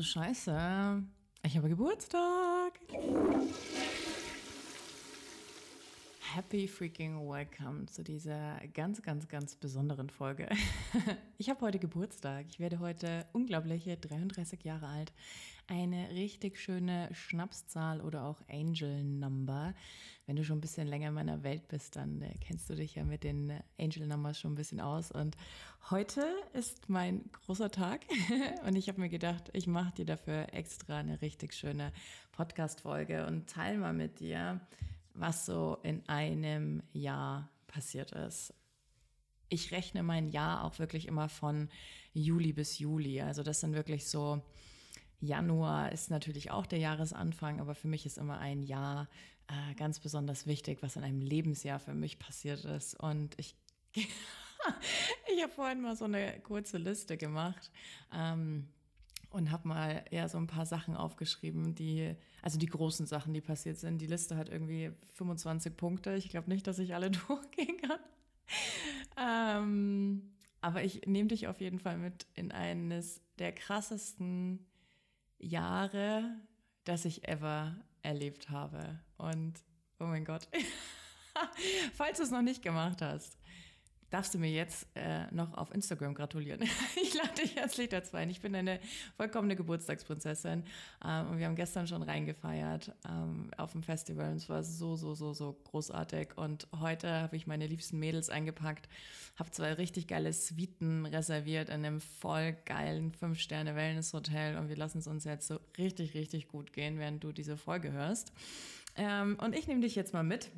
du Scheiße. Ich habe Geburtstag. Happy freaking welcome zu dieser ganz, ganz, ganz besonderen Folge. Ich habe heute Geburtstag. Ich werde heute unglaubliche 33 Jahre alt. Eine richtig schöne Schnapszahl oder auch Angel Number. Wenn du schon ein bisschen länger in meiner Welt bist, dann äh, kennst du dich ja mit den Angel Numbers schon ein bisschen aus. Und heute ist mein großer Tag und ich habe mir gedacht, ich mache dir dafür extra eine richtig schöne Podcast-Folge und teile mal mit dir, was so in einem Jahr passiert ist. Ich rechne mein Jahr auch wirklich immer von Juli bis Juli. Also das sind wirklich so, Januar ist natürlich auch der Jahresanfang, aber für mich ist immer ein Jahr äh, ganz besonders wichtig, was in einem Lebensjahr für mich passiert ist. Und ich, ich habe vorhin mal so eine kurze Liste gemacht. Ähm, und habe mal eher so ein paar Sachen aufgeschrieben, die, also die großen Sachen, die passiert sind. Die Liste hat irgendwie 25 Punkte. Ich glaube nicht, dass ich alle durchgehen kann. Ähm, aber ich nehme dich auf jeden Fall mit in eines der krassesten Jahre, das ich ever erlebt habe. Und oh mein Gott, falls du es noch nicht gemacht hast, darfst du mir jetzt äh, noch auf Instagram gratulieren. ich lade dich herzlich dazu ein. Ich bin eine vollkommene Geburtstagsprinzessin ähm, und wir haben gestern schon reingefeiert ähm, auf dem Festival und es war so, so, so, so großartig. Und heute habe ich meine liebsten Mädels eingepackt, habe zwei richtig geile Suiten reserviert in einem voll geilen Fünf-Sterne-Wellness-Hotel und wir lassen es uns jetzt so richtig, richtig gut gehen, während du diese Folge hörst. Ähm, und ich nehme dich jetzt mal mit.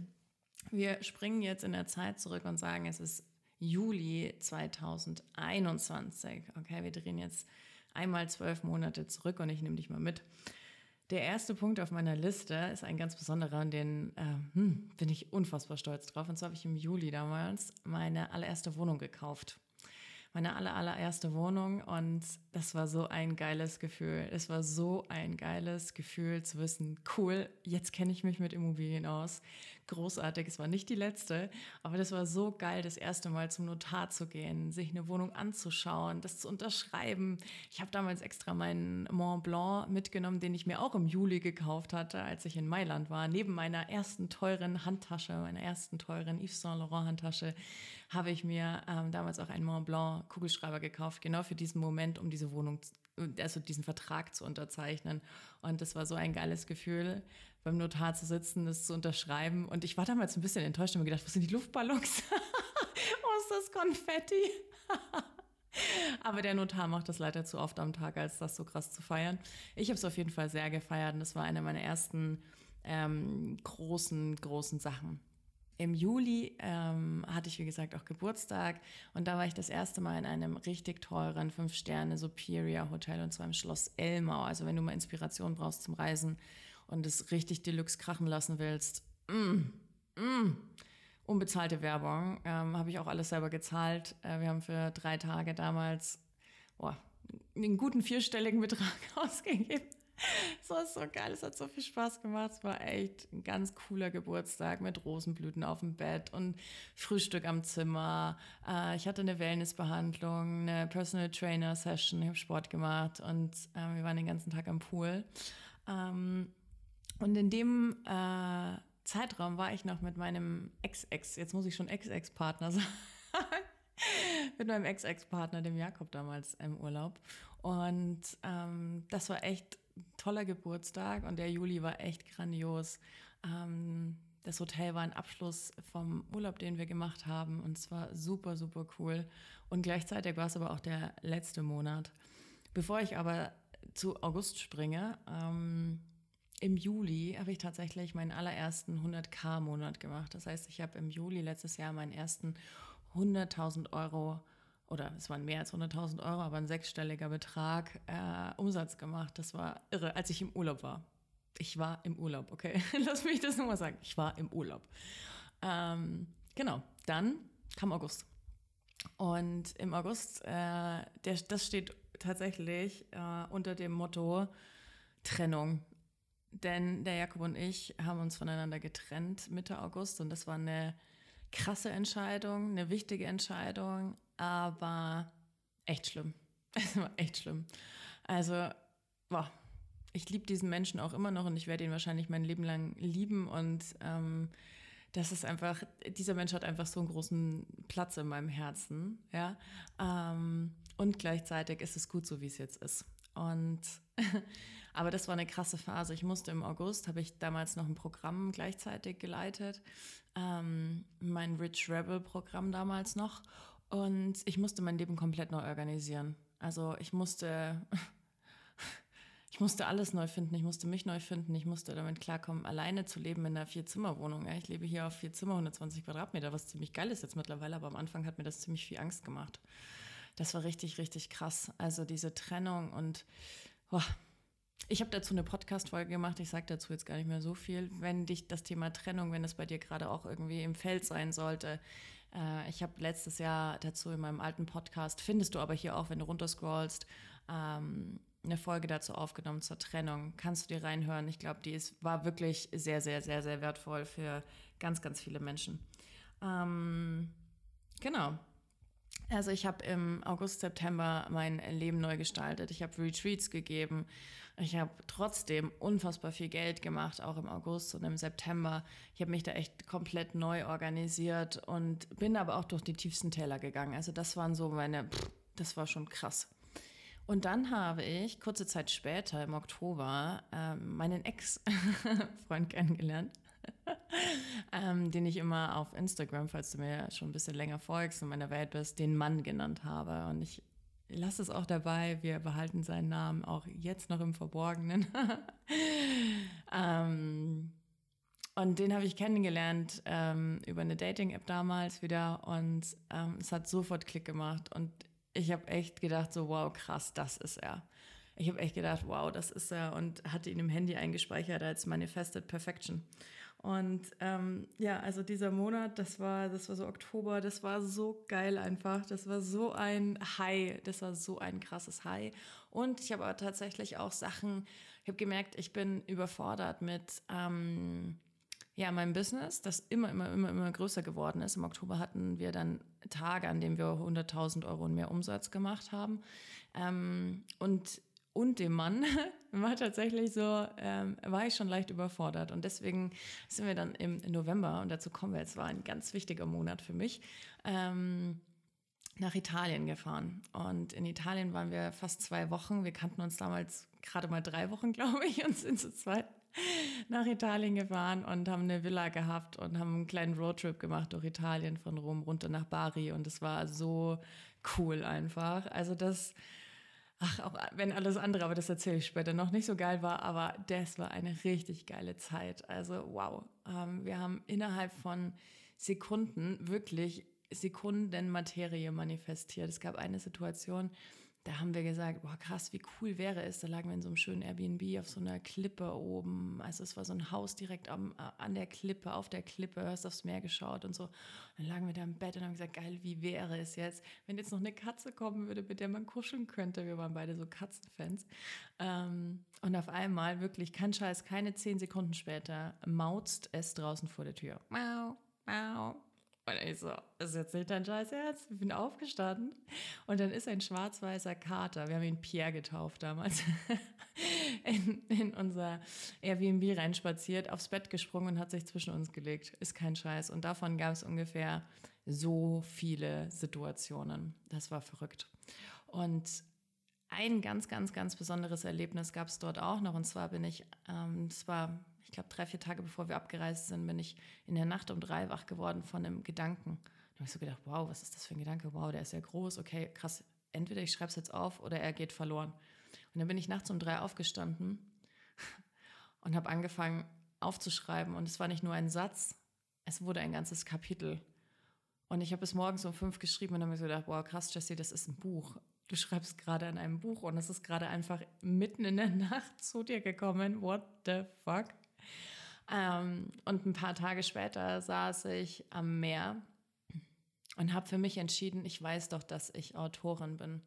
Wir springen jetzt in der Zeit zurück und sagen, es ist Juli 2021. Okay, wir drehen jetzt einmal zwölf Monate zurück und ich nehme dich mal mit. Der erste Punkt auf meiner Liste ist ein ganz besonderer und den äh, hm, bin ich unfassbar stolz drauf. Und zwar habe ich im Juli damals meine allererste Wohnung gekauft meine aller, allererste Wohnung und das war so ein geiles Gefühl. Es war so ein geiles Gefühl zu wissen, cool, jetzt kenne ich mich mit Immobilien aus. Großartig, es war nicht die letzte, aber das war so geil, das erste Mal zum Notar zu gehen, sich eine Wohnung anzuschauen, das zu unterschreiben. Ich habe damals extra meinen Mont Blanc mitgenommen, den ich mir auch im Juli gekauft hatte, als ich in Mailand war. Neben meiner ersten teuren Handtasche, meiner ersten teuren Yves Saint Laurent Handtasche, habe ich mir ähm, damals auch einen Mont Blanc Kugelschreiber gekauft, genau für diesen Moment, um diese Wohnung, also diesen Vertrag zu unterzeichnen. Und das war so ein geiles Gefühl, beim Notar zu sitzen, das zu unterschreiben. Und ich war damals ein bisschen enttäuscht und mir gedacht, was sind die Luftballons? Wo ist das Konfetti? Aber der Notar macht das leider zu oft am Tag, als das so krass zu feiern. Ich habe es auf jeden Fall sehr gefeiert und das war eine meiner ersten ähm, großen, großen Sachen. Im Juli ähm, hatte ich, wie gesagt, auch Geburtstag und da war ich das erste Mal in einem richtig teuren Fünf-Sterne Superior Hotel und zwar im Schloss Elmau. Also wenn du mal Inspiration brauchst zum Reisen und es richtig Deluxe krachen lassen willst, mm, mm, unbezahlte Werbung, ähm, habe ich auch alles selber gezahlt. Äh, wir haben für drei Tage damals boah, einen guten vierstelligen Betrag ausgegeben. Es war so geil, es hat so viel Spaß gemacht. Es war echt ein ganz cooler Geburtstag mit Rosenblüten auf dem Bett und Frühstück am Zimmer. Äh, ich hatte eine Wellnessbehandlung, eine Personal Trainer Session, ich habe Sport gemacht und äh, wir waren den ganzen Tag am Pool. Ähm, und in dem äh, Zeitraum war ich noch mit meinem Ex-Ex, jetzt muss ich schon Ex-Ex-Partner sagen. mit meinem Ex-Ex-Partner, dem Jakob damals im Urlaub. Und ähm, das war echt toller Geburtstag und der Juli war echt grandios. Ähm, das Hotel war ein Abschluss vom Urlaub, den wir gemacht haben und es war super, super cool. Und gleichzeitig war es aber auch der letzte Monat. Bevor ich aber zu August springe, ähm, im Juli habe ich tatsächlich meinen allerersten 100k-Monat gemacht. Das heißt, ich habe im Juli letztes Jahr meinen ersten 100.000 Euro oder es waren mehr als 100.000 Euro, aber ein sechsstelliger Betrag äh, Umsatz gemacht. Das war irre, als ich im Urlaub war. Ich war im Urlaub, okay? Lass mich das nochmal sagen. Ich war im Urlaub. Ähm, genau, dann kam August. Und im August, äh, der, das steht tatsächlich äh, unter dem Motto Trennung. Denn der Jakob und ich haben uns voneinander getrennt Mitte August und das war eine krasse Entscheidung, eine wichtige Entscheidung, aber echt schlimm. Es war echt schlimm. Also boah, ich liebe diesen Menschen auch immer noch und ich werde ihn wahrscheinlich mein Leben lang lieben und ähm, das ist einfach, dieser Mensch hat einfach so einen großen Platz in meinem Herzen, ja. Ähm, und gleichzeitig ist es gut so, wie es jetzt ist. Und aber das war eine krasse Phase. Ich musste im August, habe ich damals noch ein Programm gleichzeitig geleitet, ähm, mein Rich Rebel Programm damals noch. Und ich musste mein Leben komplett neu organisieren. Also ich musste ich musste alles neu finden, ich musste mich neu finden, ich musste damit klarkommen, alleine zu leben in einer Vier-Zimmer-Wohnung. Ich lebe hier auf vier Zimmer, 120 Quadratmeter, was ziemlich geil ist jetzt mittlerweile, aber am Anfang hat mir das ziemlich viel Angst gemacht. Das war richtig, richtig krass. Also diese Trennung und boah, ich habe dazu eine Podcast-Folge gemacht. Ich sage dazu jetzt gar nicht mehr so viel. Wenn dich das Thema Trennung, wenn es bei dir gerade auch irgendwie im Feld sein sollte, äh, ich habe letztes Jahr dazu in meinem alten Podcast, findest du aber hier auch, wenn du runterscrollst, ähm, eine Folge dazu aufgenommen zur Trennung. Kannst du dir reinhören? Ich glaube, die ist, war wirklich sehr, sehr, sehr, sehr wertvoll für ganz, ganz viele Menschen. Ähm, genau. Also ich habe im August, September mein Leben neu gestaltet. Ich habe Retreats gegeben. Ich habe trotzdem unfassbar viel Geld gemacht, auch im August und im September. Ich habe mich da echt komplett neu organisiert und bin aber auch durch die tiefsten Täler gegangen. Also das waren so meine, pff, das war schon krass. Und dann habe ich kurze Zeit später, im Oktober, ähm, meinen Ex-Freund kennengelernt, ähm, den ich immer auf Instagram, falls du mir schon ein bisschen länger folgst und meiner Welt bist, den Mann genannt habe. Und ich lasse es auch dabei, wir behalten seinen Namen auch jetzt noch im Verborgenen. ähm, und den habe ich kennengelernt ähm, über eine Dating-App damals wieder und ähm, es hat sofort Klick gemacht und ich habe echt gedacht, so wow, krass, das ist er. Ich habe echt gedacht, wow, das ist er und hatte ihn im Handy eingespeichert als Manifested Perfection. Und ähm, ja, also dieser Monat, das war, das war so Oktober, das war so geil einfach. Das war so ein High, das war so ein krasses High. Und ich habe aber tatsächlich auch Sachen, ich habe gemerkt, ich bin überfordert mit ähm, ja, mein Business, das immer, immer, immer, immer größer geworden ist. Im Oktober hatten wir dann Tage, an denen wir 100.000 Euro und mehr Umsatz gemacht haben. Ähm, und, und dem Mann war tatsächlich so, ähm, war ich schon leicht überfordert. Und deswegen sind wir dann im November, und dazu kommen wir jetzt, war ein ganz wichtiger Monat für mich, ähm, nach Italien gefahren. Und in Italien waren wir fast zwei Wochen. Wir kannten uns damals gerade mal drei Wochen, glaube ich, und sind zu zweit nach Italien gefahren und haben eine Villa gehabt und haben einen kleinen Roadtrip gemacht durch Italien von Rom runter nach Bari und es war so cool einfach. Also das, ach, auch wenn alles andere, aber das erzähle ich später, noch nicht so geil war, aber das war eine richtig geile Zeit. Also wow, ähm, wir haben innerhalb von Sekunden wirklich Sekundenmaterie manifestiert. Es gab eine Situation, da haben wir gesagt, boah krass, wie cool wäre es. Da lagen wir in so einem schönen Airbnb auf so einer Klippe oben. Also es war so ein Haus direkt am, an der Klippe, auf der Klippe, hast aufs Meer geschaut und so. Und dann lagen wir da im Bett und haben gesagt, geil, wie wäre es jetzt, wenn jetzt noch eine Katze kommen würde, mit der man kuscheln könnte. Wir waren beide so Katzenfans. Ähm, und auf einmal, wirklich, kein Scheiß, keine zehn Sekunden später, mauzt es draußen vor der Tür. Mau, mau, und ich so, ist jetzt nicht dein scheiß Herz. Ich bin aufgestanden. Und dann ist ein schwarz-weißer Kater, wir haben ihn Pierre getauft damals, in, in unser Airbnb reinspaziert, aufs Bett gesprungen und hat sich zwischen uns gelegt. Ist kein Scheiß. Und davon gab es ungefähr so viele Situationen. Das war verrückt. Und ein ganz, ganz, ganz besonderes Erlebnis gab es dort auch noch. Und zwar bin ich, ähm, das war ich glaube, drei, vier Tage bevor wir abgereist sind, bin ich in der Nacht um drei wach geworden von einem Gedanken. Da habe ich so gedacht, wow, was ist das für ein Gedanke? Wow, der ist ja groß. Okay, krass. Entweder ich schreibe es jetzt auf oder er geht verloren. Und dann bin ich nachts um drei aufgestanden und habe angefangen aufzuschreiben. Und es war nicht nur ein Satz, es wurde ein ganzes Kapitel. Und ich habe es morgens um fünf geschrieben und habe mir so gedacht, wow, krass, Jesse, das ist ein Buch. Du schreibst gerade an einem Buch und es ist gerade einfach mitten in der Nacht zu dir gekommen. What the fuck? Ähm, und ein paar Tage später saß ich am Meer und habe für mich entschieden, ich weiß doch, dass ich Autorin bin.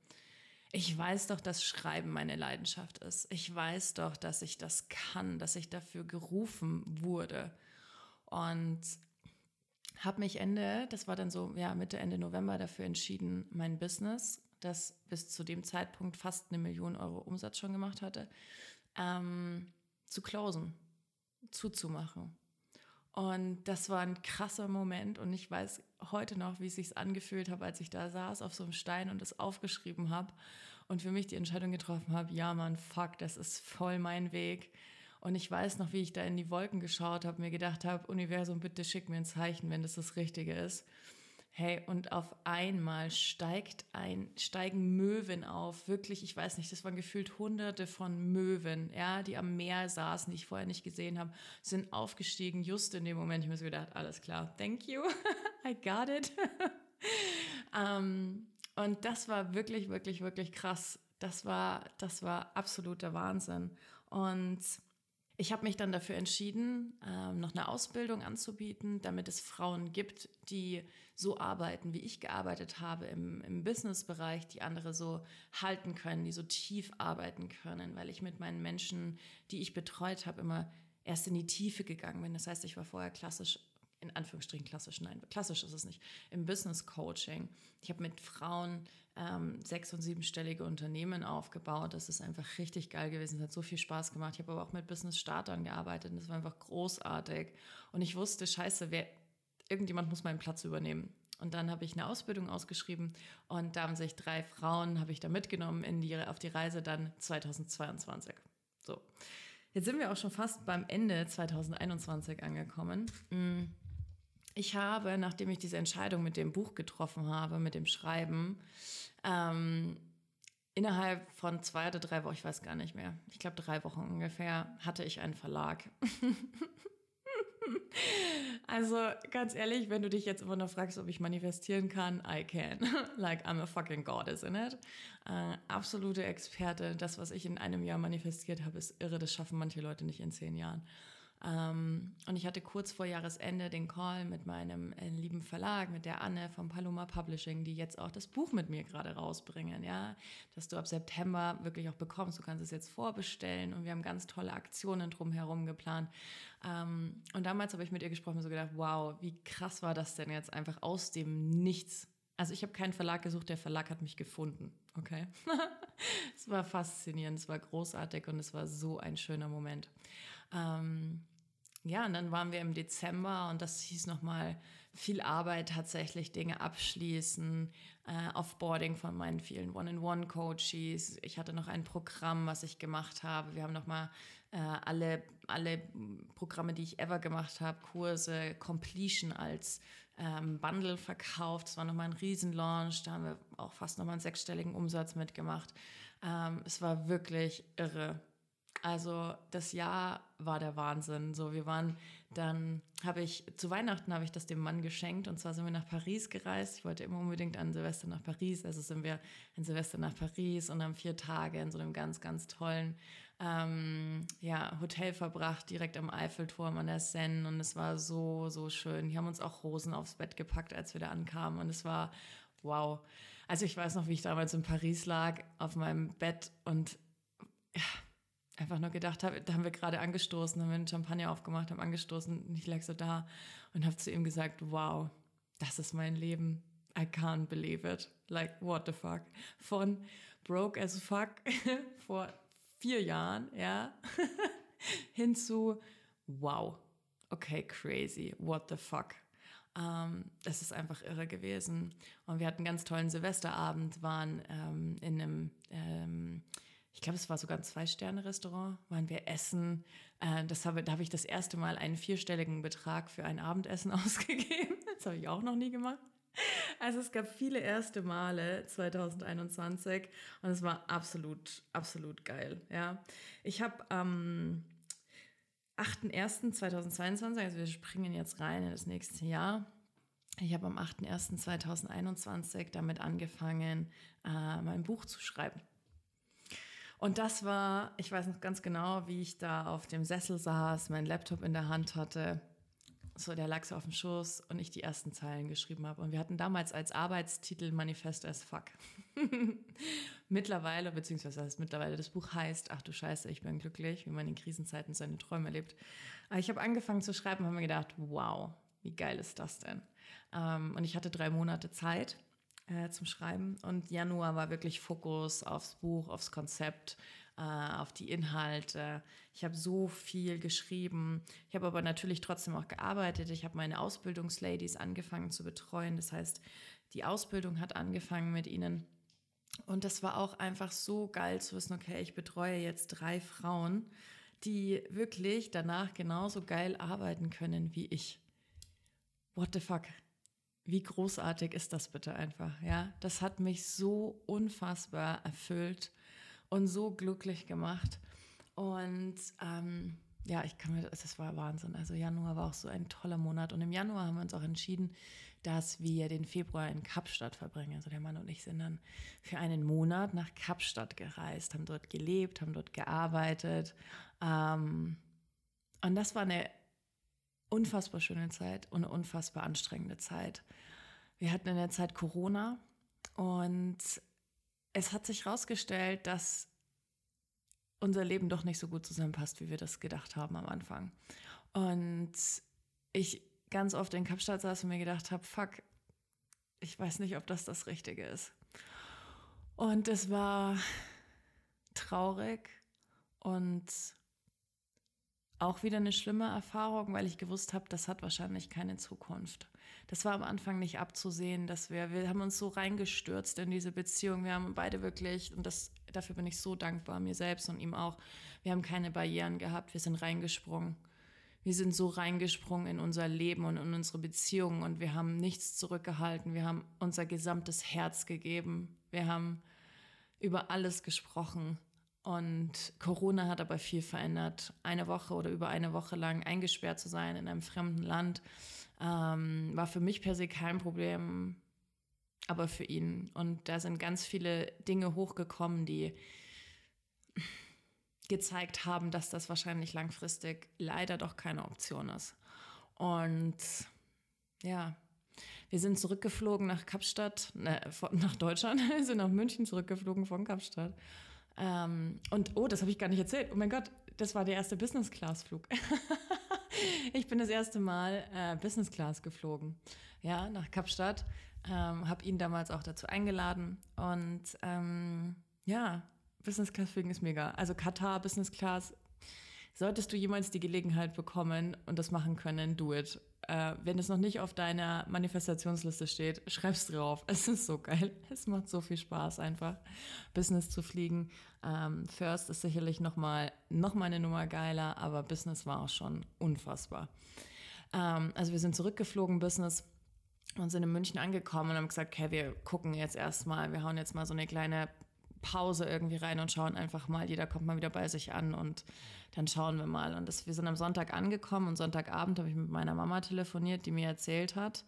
Ich weiß doch, dass Schreiben meine Leidenschaft ist. Ich weiß doch, dass ich das kann, dass ich dafür gerufen wurde. Und habe mich Ende, das war dann so, ja, Mitte, Ende November dafür entschieden, mein Business das bis zu dem Zeitpunkt fast eine Million Euro Umsatz schon gemacht hatte, ähm, zu closen, zuzumachen. Und das war ein krasser Moment und ich weiß heute noch, wie es sich angefühlt habe, als ich da saß auf so einem Stein und es aufgeschrieben habe und für mich die Entscheidung getroffen habe, ja Mann, fuck, das ist voll mein Weg. Und ich weiß noch, wie ich da in die Wolken geschaut habe, mir gedacht habe, Universum, bitte schick mir ein Zeichen, wenn das das Richtige ist. Hey, und auf einmal steigt ein, steigen Möwen auf. Wirklich, ich weiß nicht, das waren gefühlt hunderte von Möwen, ja, die am Meer saßen, die ich vorher nicht gesehen habe, sind aufgestiegen, just in dem Moment. Ich mir so gedacht, alles klar, thank you, I got it. um, ähm, und das war wirklich, wirklich, wirklich krass. Das war, das war absoluter Wahnsinn. Und ich habe mich dann dafür entschieden, ähm, noch eine Ausbildung anzubieten, damit es Frauen gibt, die so arbeiten, wie ich gearbeitet habe im, im Businessbereich, die andere so halten können, die so tief arbeiten können, weil ich mit meinen Menschen, die ich betreut habe, immer erst in die Tiefe gegangen bin. Das heißt, ich war vorher klassisch in Anführungsstrichen klassisch, nein, klassisch ist es nicht, im Business Coaching. Ich habe mit Frauen ähm, sechs- und siebenstellige Unternehmen aufgebaut. Das ist einfach richtig geil gewesen. Es hat so viel Spaß gemacht. Ich habe aber auch mit Business-Startern gearbeitet und das war einfach großartig. Und ich wusste, scheiße, wer, irgendjemand muss meinen Platz übernehmen. Und dann habe ich eine Ausbildung ausgeschrieben und da haben sich drei Frauen, habe ich da mitgenommen in die, auf die Reise dann 2022. So. Jetzt sind wir auch schon fast beim Ende 2021 angekommen. Ich habe, nachdem ich diese Entscheidung mit dem Buch getroffen habe, mit dem Schreiben, ähm, innerhalb von zwei oder drei Wochen, ich weiß gar nicht mehr, ich glaube drei Wochen ungefähr, hatte ich einen Verlag. also ganz ehrlich, wenn du dich jetzt immer noch fragst, ob ich manifestieren kann, I can. like I'm a fucking goddess in it. Äh, absolute Experte. Das, was ich in einem Jahr manifestiert habe, ist irre. Das schaffen manche Leute nicht in zehn Jahren. Ähm, und ich hatte kurz vor Jahresende den Call mit meinem äh, lieben Verlag, mit der Anne vom Paloma Publishing, die jetzt auch das Buch mit mir gerade rausbringen, ja, dass du ab September wirklich auch bekommst. Du kannst es jetzt vorbestellen und wir haben ganz tolle Aktionen drumherum geplant. Ähm, und damals habe ich mit ihr gesprochen und so gedacht, wow, wie krass war das denn jetzt einfach aus dem Nichts also ich habe keinen Verlag gesucht, der Verlag hat mich gefunden. Okay. es war faszinierend, es war großartig und es war so ein schöner Moment. Ähm, ja, und dann waren wir im Dezember und das hieß nochmal viel Arbeit tatsächlich, Dinge abschließen, äh, Offboarding von meinen vielen One-in-One-Coaches. Ich hatte noch ein Programm, was ich gemacht habe. Wir haben nochmal äh, alle, alle Programme, die ich ever gemacht habe, Kurse, Completion als ähm, Bundle verkauft. Es war nochmal ein Riesenlaunch. Da haben wir auch fast nochmal einen sechsstelligen Umsatz mitgemacht. Ähm, es war wirklich irre. Also das Jahr war der Wahnsinn. So, wir waren dann, habe ich zu Weihnachten habe ich das dem Mann geschenkt und zwar sind wir nach Paris gereist. Ich wollte immer unbedingt an Silvester nach Paris. Also sind wir an Silvester nach Paris und haben vier Tage in so einem ganz, ganz tollen ähm, ja, Hotel verbracht, direkt am Eiffelturm an der Seine und es war so, so schön. Die haben uns auch Rosen aufs Bett gepackt, als wir da ankamen und es war wow. Also ich weiß noch, wie ich damals in Paris lag auf meinem Bett und ja, einfach nur gedacht habe, da haben wir gerade angestoßen, haben wir einen Champagner aufgemacht, haben angestoßen und ich lag so da und habe zu ihm gesagt, wow, das ist mein Leben. I can't believe it. Like, what the fuck? Von broke as fuck vor vier Jahren, ja, hin zu, wow, okay, crazy, what the fuck. Ähm, das ist einfach irre gewesen. Und wir hatten einen ganz tollen Silvesterabend, waren ähm, in einem ähm, ich glaube, es war sogar ein Zwei-Sterne-Restaurant, waren wir essen. Äh, das habe, da habe ich das erste Mal einen vierstelligen Betrag für ein Abendessen ausgegeben. Das habe ich auch noch nie gemacht. Also es gab viele erste Male 2021 und es war absolut, absolut geil. Ja, ich habe am 8.1.2022, also wir springen jetzt rein in das nächste Jahr. Ich habe am 8.1.2021 damit angefangen, äh, mein Buch zu schreiben. Und das war, ich weiß noch ganz genau, wie ich da auf dem Sessel saß, meinen Laptop in der Hand hatte. So, der lag so auf dem Schoß und ich die ersten Zeilen geschrieben habe. Und wir hatten damals als Arbeitstitel Manifest as Fuck. mittlerweile, beziehungsweise das mittlerweile das Buch heißt, ach du Scheiße, ich bin glücklich, wie man in Krisenzeiten seine Träume lebt. Aber ich habe angefangen zu schreiben und habe mir gedacht, wow, wie geil ist das denn? Ähm, und ich hatte drei Monate Zeit äh, zum Schreiben. Und Januar war wirklich Fokus aufs Buch, aufs Konzept, äh, auf die Inhalte. Ich habe so viel geschrieben. Ich habe aber natürlich trotzdem auch gearbeitet. Ich habe meine Ausbildungsladies angefangen zu betreuen. Das heißt, die Ausbildung hat angefangen mit ihnen. Und das war auch einfach so geil zu wissen, okay, ich betreue jetzt drei Frauen, die wirklich danach genauso geil arbeiten können wie ich. What the fuck? Wie großartig ist das bitte einfach, ja? Das hat mich so unfassbar erfüllt und so glücklich gemacht. Und ähm, ja, ich kann mir, das war Wahnsinn. Also Januar war auch so ein toller Monat. Und im Januar haben wir uns auch entschieden, dass wir den Februar in Kapstadt verbringen. Also der Mann und ich sind dann für einen Monat nach Kapstadt gereist, haben dort gelebt, haben dort gearbeitet. Ähm, und das war eine unfassbar schöne Zeit und eine unfassbar anstrengende Zeit. Wir hatten in der Zeit Corona und es hat sich herausgestellt, dass unser Leben doch nicht so gut zusammenpasst, wie wir das gedacht haben am Anfang. Und ich ganz oft in Kapstadt saß und mir gedacht habe, fuck, ich weiß nicht, ob das das Richtige ist. Und es war traurig und auch wieder eine schlimme Erfahrung, weil ich gewusst habe, das hat wahrscheinlich keine Zukunft. Das war am Anfang nicht abzusehen, dass wir, wir haben uns so reingestürzt in diese Beziehung. Wir haben beide wirklich, und das, dafür bin ich so dankbar, mir selbst und ihm auch, wir haben keine Barrieren gehabt, wir sind reingesprungen. Wir sind so reingesprungen in unser Leben und in unsere Beziehungen und wir haben nichts zurückgehalten. Wir haben unser gesamtes Herz gegeben. Wir haben über alles gesprochen. Und Corona hat aber viel verändert. Eine Woche oder über eine Woche lang eingesperrt zu sein in einem fremden Land ähm, war für mich per se kein Problem, aber für ihn. Und da sind ganz viele Dinge hochgekommen, die gezeigt haben, dass das wahrscheinlich langfristig leider doch keine Option ist. Und ja, wir sind zurückgeflogen nach Kapstadt, ne, nach Deutschland, wir sind nach München zurückgeflogen von Kapstadt ähm, und oh, das habe ich gar nicht erzählt. Oh mein Gott, das war der erste Business Class Flug. ich bin das erste Mal äh, Business Class geflogen, ja, nach Kapstadt. Ähm, habe ihn damals auch dazu eingeladen und ähm, ja, Business Class fliegen ist mega. Also Katar Business Class. Solltest du jemals die Gelegenheit bekommen und das machen können, do it. Äh, wenn es noch nicht auf deiner Manifestationsliste steht, schreib's drauf. Es ist so geil. Es macht so viel Spaß, einfach Business zu fliegen. Ähm, First ist sicherlich nochmal noch mal eine Nummer geiler, aber Business war auch schon unfassbar. Ähm, also wir sind zurückgeflogen, Business, und sind in München angekommen und haben gesagt, okay, wir gucken jetzt erstmal, wir hauen jetzt mal so eine kleine Pause irgendwie rein und schauen einfach mal, jeder kommt mal wieder bei sich an und dann schauen wir mal. Und das, wir sind am Sonntag angekommen und Sonntagabend habe ich mit meiner Mama telefoniert, die mir erzählt hat,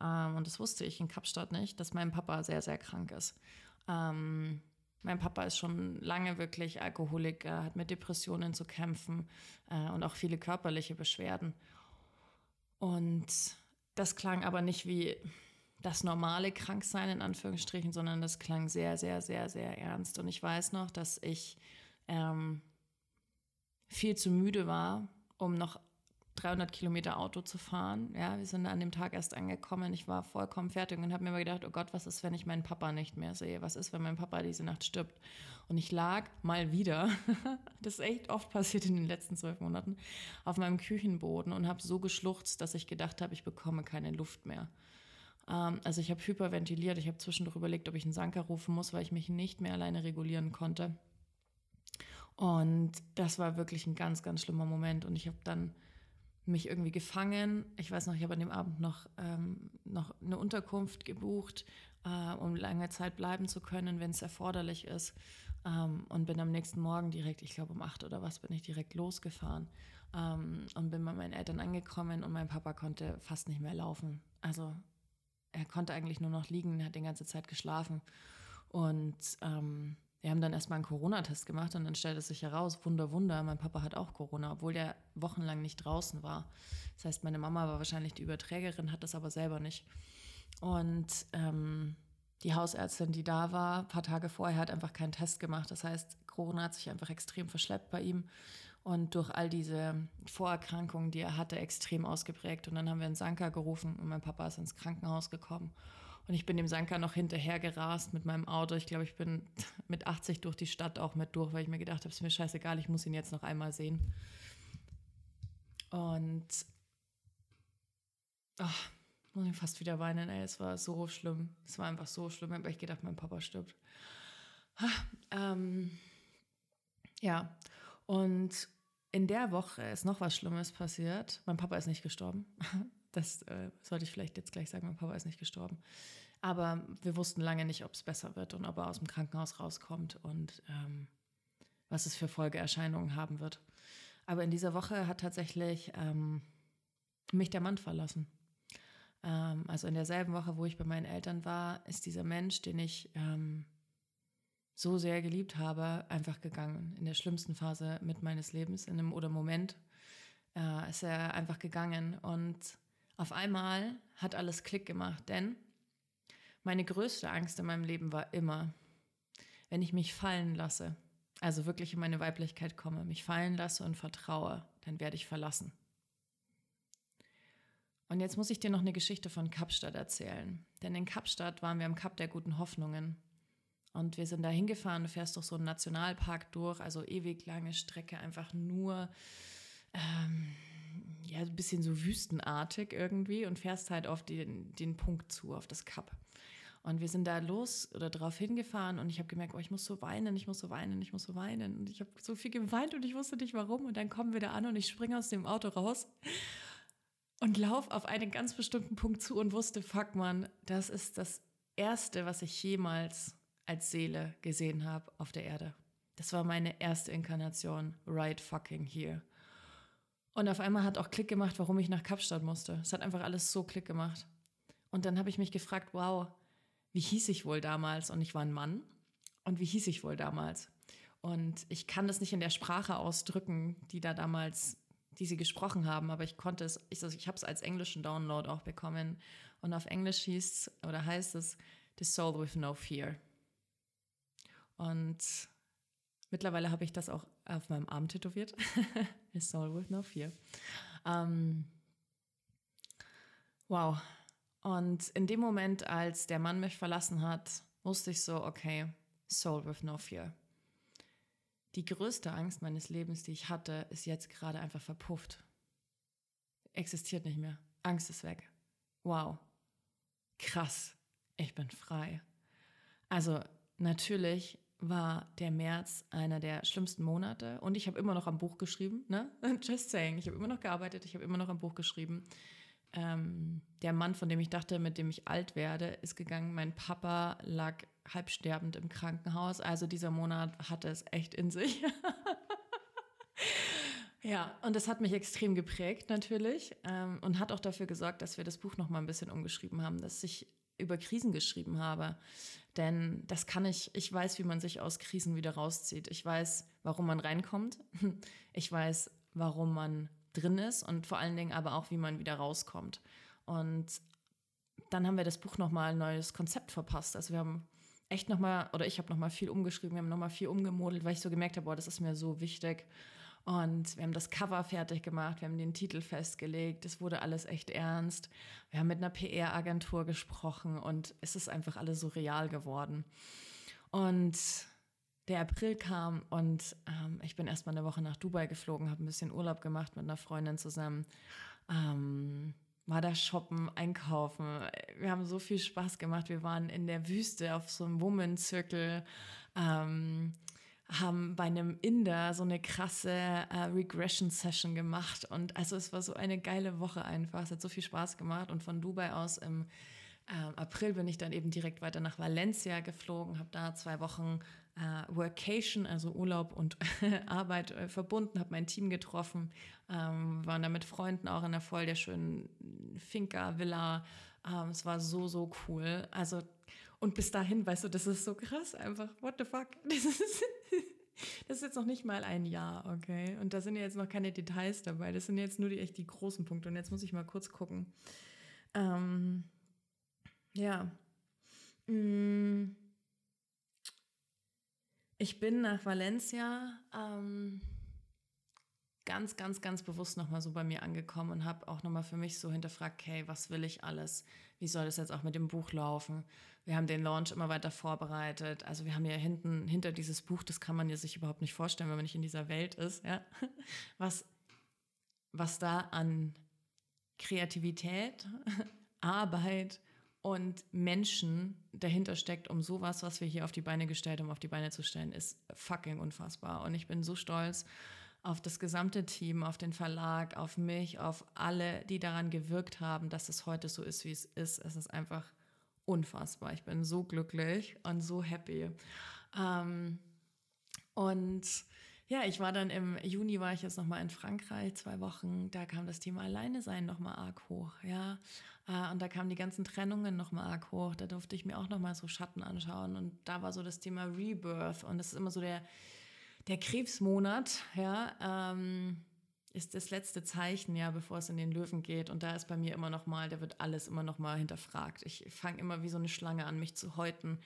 ähm, und das wusste ich in Kapstadt nicht, dass mein Papa sehr, sehr krank ist. Ähm, mein Papa ist schon lange wirklich Alkoholiker, hat mit Depressionen zu kämpfen äh, und auch viele körperliche Beschwerden. Und das klang aber nicht wie das normale Kranksein in Anführungsstrichen, sondern das klang sehr, sehr, sehr, sehr ernst. Und ich weiß noch, dass ich ähm, viel zu müde war, um noch 300 Kilometer Auto zu fahren. Ja, wir sind an dem Tag erst angekommen. Ich war vollkommen fertig und habe mir immer gedacht, oh Gott, was ist, wenn ich meinen Papa nicht mehr sehe? Was ist, wenn mein Papa diese Nacht stirbt? Und ich lag mal wieder, das ist echt oft passiert in den letzten zwölf Monaten, auf meinem Küchenboden und habe so geschluchzt, dass ich gedacht habe, ich bekomme keine Luft mehr. Ähm, also ich habe hyperventiliert. Ich habe zwischendurch überlegt, ob ich einen Sanker rufen muss, weil ich mich nicht mehr alleine regulieren konnte. Und das war wirklich ein ganz, ganz schlimmer Moment. Und ich habe dann mich irgendwie gefangen. Ich weiß noch, ich habe an dem Abend noch, ähm, noch eine Unterkunft gebucht, äh, um lange Zeit bleiben zu können, wenn es erforderlich ist. Ähm, und bin am nächsten Morgen direkt, ich glaube um acht oder was, bin ich direkt losgefahren ähm, und bin bei meinen Eltern angekommen und mein Papa konnte fast nicht mehr laufen. Also er konnte eigentlich nur noch liegen, hat die ganze Zeit geschlafen. Und ähm, wir haben dann erstmal einen Corona-Test gemacht und dann stellte es sich heraus, Wunder, Wunder, mein Papa hat auch Corona, obwohl der wochenlang nicht draußen war. Das heißt, meine Mama war wahrscheinlich die Überträgerin, hat das aber selber nicht. Und ähm, die Hausärztin, die da war, ein paar Tage vorher, hat einfach keinen Test gemacht. Das heißt, Corona hat sich einfach extrem verschleppt bei ihm und durch all diese Vorerkrankungen, die er hatte, extrem ausgeprägt. Und dann haben wir einen Sanka gerufen und mein Papa ist ins Krankenhaus gekommen. Und ich bin dem Sanka noch hinterher gerast mit meinem Auto. Ich glaube, ich bin mit 80 durch die Stadt auch mit durch, weil ich mir gedacht habe, es ist mir scheißegal, ich muss ihn jetzt noch einmal sehen. Und ach, muss ich fast wieder weinen, ey. Es war so schlimm. Es war einfach so schlimm, ich gedacht, mein Papa stirbt. Ähm, ja, und in der Woche ist noch was Schlimmes passiert. Mein Papa ist nicht gestorben. Das äh, sollte ich vielleicht jetzt gleich sagen. Mein Papa ist nicht gestorben. Aber wir wussten lange nicht, ob es besser wird und ob er aus dem Krankenhaus rauskommt und ähm, was es für Folgeerscheinungen haben wird. Aber in dieser Woche hat tatsächlich ähm, mich der Mann verlassen. Ähm, also in derselben Woche, wo ich bei meinen Eltern war, ist dieser Mensch, den ich ähm, so sehr geliebt habe, einfach gegangen. In der schlimmsten Phase mit meines Lebens, in einem oder Moment, äh, ist er einfach gegangen. Und auf einmal hat alles Klick gemacht, denn meine größte Angst in meinem Leben war immer, wenn ich mich fallen lasse, also wirklich in meine Weiblichkeit komme, mich fallen lasse und vertraue, dann werde ich verlassen. Und jetzt muss ich dir noch eine Geschichte von Kapstadt erzählen. Denn in Kapstadt waren wir am Kap der guten Hoffnungen. Und wir sind da hingefahren, du fährst durch so einen Nationalpark durch, also ewig lange Strecke, einfach nur ähm, ja, ein bisschen so wüstenartig irgendwie und fährst halt auf den, den Punkt zu, auf das Kap. Und wir sind da los oder drauf hingefahren und ich habe gemerkt, oh, ich muss so weinen, ich muss so weinen, ich muss so weinen. Und ich habe so viel geweint und ich wusste nicht warum. Und dann kommen wir da an und ich springe aus dem Auto raus und laufe auf einen ganz bestimmten Punkt zu und wusste, fuck man, das ist das Erste, was ich jemals als Seele gesehen habe auf der Erde. Das war meine erste Inkarnation, right fucking here. Und auf einmal hat auch Klick gemacht, warum ich nach Kapstadt musste. Es hat einfach alles so Klick gemacht. Und dann habe ich mich gefragt, wow, wie hieß ich wohl damals? Und ich war ein Mann. Und wie hieß ich wohl damals? Und ich kann das nicht in der Sprache ausdrücken, die da damals, die sie gesprochen haben, aber ich konnte es, ich, also ich habe es als englischen Download auch bekommen. Und auf Englisch hieß oder heißt es The Soul with No Fear. Und mittlerweile habe ich das auch auf meinem Arm tätowiert. A soul with no fear. Ähm, wow. Und in dem Moment, als der Mann mich verlassen hat, wusste ich so, okay, soul with no fear. Die größte Angst meines Lebens, die ich hatte, ist jetzt gerade einfach verpufft. Existiert nicht mehr. Angst ist weg. Wow. Krass. Ich bin frei. Also natürlich war der März einer der schlimmsten Monate und ich habe immer noch am Buch geschrieben. Ne? Just saying, ich habe immer noch gearbeitet, ich habe immer noch am Buch geschrieben. Ähm, der Mann, von dem ich dachte, mit dem ich alt werde, ist gegangen. Mein Papa lag halbsterbend im Krankenhaus. Also dieser Monat hatte es echt in sich. ja, und das hat mich extrem geprägt natürlich ähm, und hat auch dafür gesorgt, dass wir das Buch noch mal ein bisschen umgeschrieben haben, dass ich über Krisen geschrieben habe. Denn das kann ich, ich weiß, wie man sich aus Krisen wieder rauszieht. Ich weiß, warum man reinkommt. Ich weiß, warum man drin ist und vor allen Dingen aber auch, wie man wieder rauskommt. Und dann haben wir das Buch nochmal ein neues Konzept verpasst. Also wir haben echt nochmal, oder ich habe nochmal viel umgeschrieben, wir haben nochmal viel umgemodelt, weil ich so gemerkt habe, boah, das ist mir so wichtig. Und wir haben das Cover fertig gemacht, wir haben den Titel festgelegt, es wurde alles echt ernst. Wir haben mit einer PR-Agentur gesprochen und es ist einfach alles so real geworden. Und der April kam und ähm, ich bin erstmal eine Woche nach Dubai geflogen, habe ein bisschen Urlaub gemacht mit einer Freundin zusammen. Ähm, war da shoppen, einkaufen. Wir haben so viel Spaß gemacht. Wir waren in der Wüste auf so einem Woman-Zirkel. Ähm, haben bei einem Inder so eine krasse äh, Regression-Session gemacht. Und also es war so eine geile Woche einfach. Es hat so viel Spaß gemacht. Und von Dubai aus im äh, April bin ich dann eben direkt weiter nach Valencia geflogen, habe da zwei Wochen äh, Workation, also Urlaub und Arbeit äh, verbunden, habe mein Team getroffen, ähm, waren da mit Freunden auch in der voll der schönen Finca-Villa. Ähm, es war so, so cool. Also und bis dahin, weißt du, das ist so krass einfach. What the fuck? Das ist, das ist jetzt noch nicht mal ein Jahr, okay? Und da sind ja jetzt noch keine Details dabei. Das sind jetzt nur die echt die großen Punkte. Und jetzt muss ich mal kurz gucken. Ähm, ja. Mm. Ich bin nach Valencia ähm, ganz, ganz, ganz bewusst nochmal so bei mir angekommen und habe auch nochmal für mich so hinterfragt, okay, was will ich alles? Wie soll das jetzt auch mit dem Buch laufen? Wir haben den Launch immer weiter vorbereitet. Also wir haben ja hinten, hinter dieses Buch, das kann man ja sich überhaupt nicht vorstellen, wenn man nicht in dieser Welt ist, ja. Was, was da an Kreativität, Arbeit und Menschen dahinter steckt, um sowas, was wir hier auf die Beine gestellt haben, auf die Beine zu stellen, ist fucking unfassbar. Und ich bin so stolz auf das gesamte Team, auf den Verlag, auf mich, auf alle, die daran gewirkt haben, dass es heute so ist, wie es ist. Es ist einfach unfassbar. Ich bin so glücklich und so happy. Ähm, und ja, ich war dann im Juni, war ich jetzt nochmal in Frankreich, zwei Wochen. Da kam das Thema Alleine sein nochmal arg hoch, ja. Äh, und da kamen die ganzen Trennungen nochmal arg hoch. Da durfte ich mir auch nochmal so Schatten anschauen. Und da war so das Thema Rebirth. Und das ist immer so der, der Krebsmonat, ja, ähm, ist das letzte Zeichen, ja, bevor es in den Löwen geht. Und da ist bei mir immer nochmal, da wird alles immer nochmal hinterfragt. Ich fange immer wie so eine Schlange an, mich zu häuten.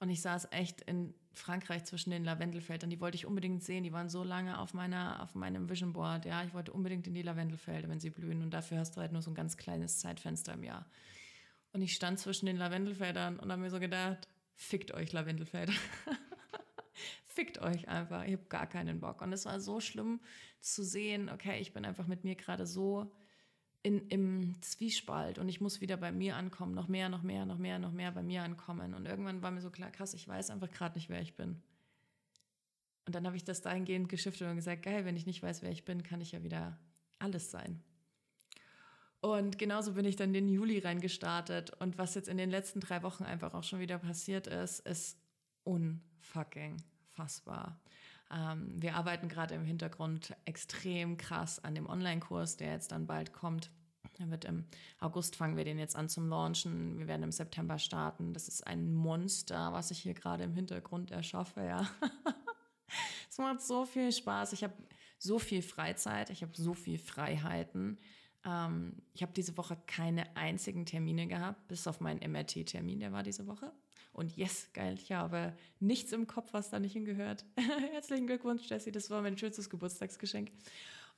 Und ich saß echt in Frankreich zwischen den Lavendelfeldern. Die wollte ich unbedingt sehen. Die waren so lange auf, meiner, auf meinem Vision Board. Ja, ich wollte unbedingt in die Lavendelfelder, wenn sie blühen. Und dafür hast du halt nur so ein ganz kleines Zeitfenster im Jahr. Und ich stand zwischen den Lavendelfeldern und habe mir so gedacht, fickt euch Lavendelfelder. fickt euch einfach. Ich habe gar keinen Bock. Und es war so schlimm zu sehen, okay, ich bin einfach mit mir gerade so in, im Zwiespalt und ich muss wieder bei mir ankommen, noch mehr, noch mehr, noch mehr, noch mehr bei mir ankommen. Und irgendwann war mir so klar, krass, ich weiß einfach gerade nicht, wer ich bin. Und dann habe ich das dahingehend geschiftet und gesagt, geil, wenn ich nicht weiß, wer ich bin, kann ich ja wieder alles sein. Und genauso bin ich dann den Juli reingestartet. Und was jetzt in den letzten drei Wochen einfach auch schon wieder passiert ist, ist unfucking fassbar. Ähm, wir arbeiten gerade im Hintergrund extrem krass an dem Online-Kurs, der jetzt dann bald kommt. Er wird im August fangen wir den jetzt an zum Launchen. Wir werden im September starten. Das ist ein Monster, was ich hier gerade im Hintergrund erschaffe, ja. es macht so viel Spaß. Ich habe so viel Freizeit, ich habe so viel Freiheiten. Ähm, ich habe diese Woche keine einzigen Termine gehabt, bis auf meinen MRT-Termin, der war diese Woche. Und yes, geil, ich habe nichts im Kopf, was da nicht hingehört. Herzlichen Glückwunsch, Jessie, das war mein schönstes Geburtstagsgeschenk.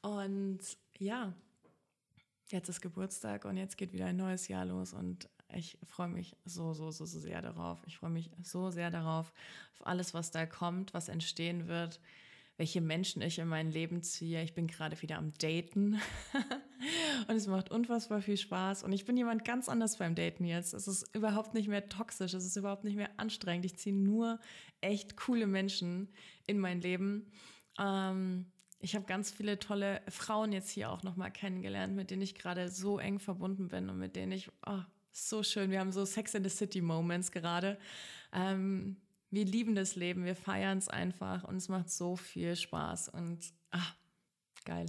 Und ja, jetzt ist Geburtstag und jetzt geht wieder ein neues Jahr los und ich freue mich so, so, so, so sehr darauf. Ich freue mich so sehr darauf, auf alles, was da kommt, was entstehen wird welche Menschen ich in mein Leben ziehe. Ich bin gerade wieder am Daten und es macht unfassbar viel Spaß. Und ich bin jemand ganz anders beim Daten jetzt. Es ist überhaupt nicht mehr toxisch, es ist überhaupt nicht mehr anstrengend. Ich ziehe nur echt coole Menschen in mein Leben. Ähm, ich habe ganz viele tolle Frauen jetzt hier auch nochmal kennengelernt, mit denen ich gerade so eng verbunden bin und mit denen ich, oh, so schön, wir haben so Sex in the City Moments gerade. Ähm, wir lieben das Leben, wir feiern es einfach und es macht so viel Spaß und ah, geil.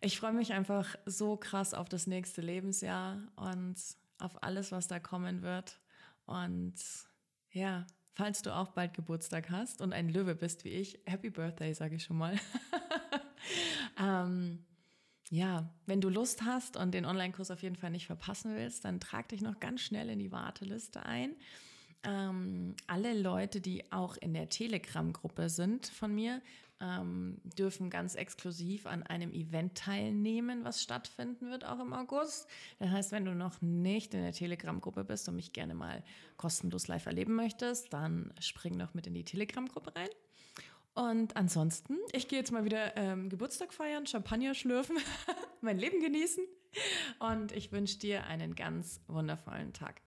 Ich freue mich einfach so krass auf das nächste Lebensjahr und auf alles, was da kommen wird. Und ja, falls du auch bald Geburtstag hast und ein Löwe bist wie ich, Happy Birthday, sage ich schon mal. ähm, ja, wenn du Lust hast und den Online-Kurs auf jeden Fall nicht verpassen willst, dann trag dich noch ganz schnell in die Warteliste ein. Ähm, alle Leute, die auch in der Telegram-Gruppe sind von mir, ähm, dürfen ganz exklusiv an einem Event teilnehmen, was stattfinden wird, auch im August. Das heißt, wenn du noch nicht in der Telegram-Gruppe bist und mich gerne mal kostenlos live erleben möchtest, dann spring noch mit in die Telegram-Gruppe rein. Und ansonsten, ich gehe jetzt mal wieder ähm, Geburtstag feiern, Champagner schlürfen, mein Leben genießen und ich wünsche dir einen ganz wundervollen Tag.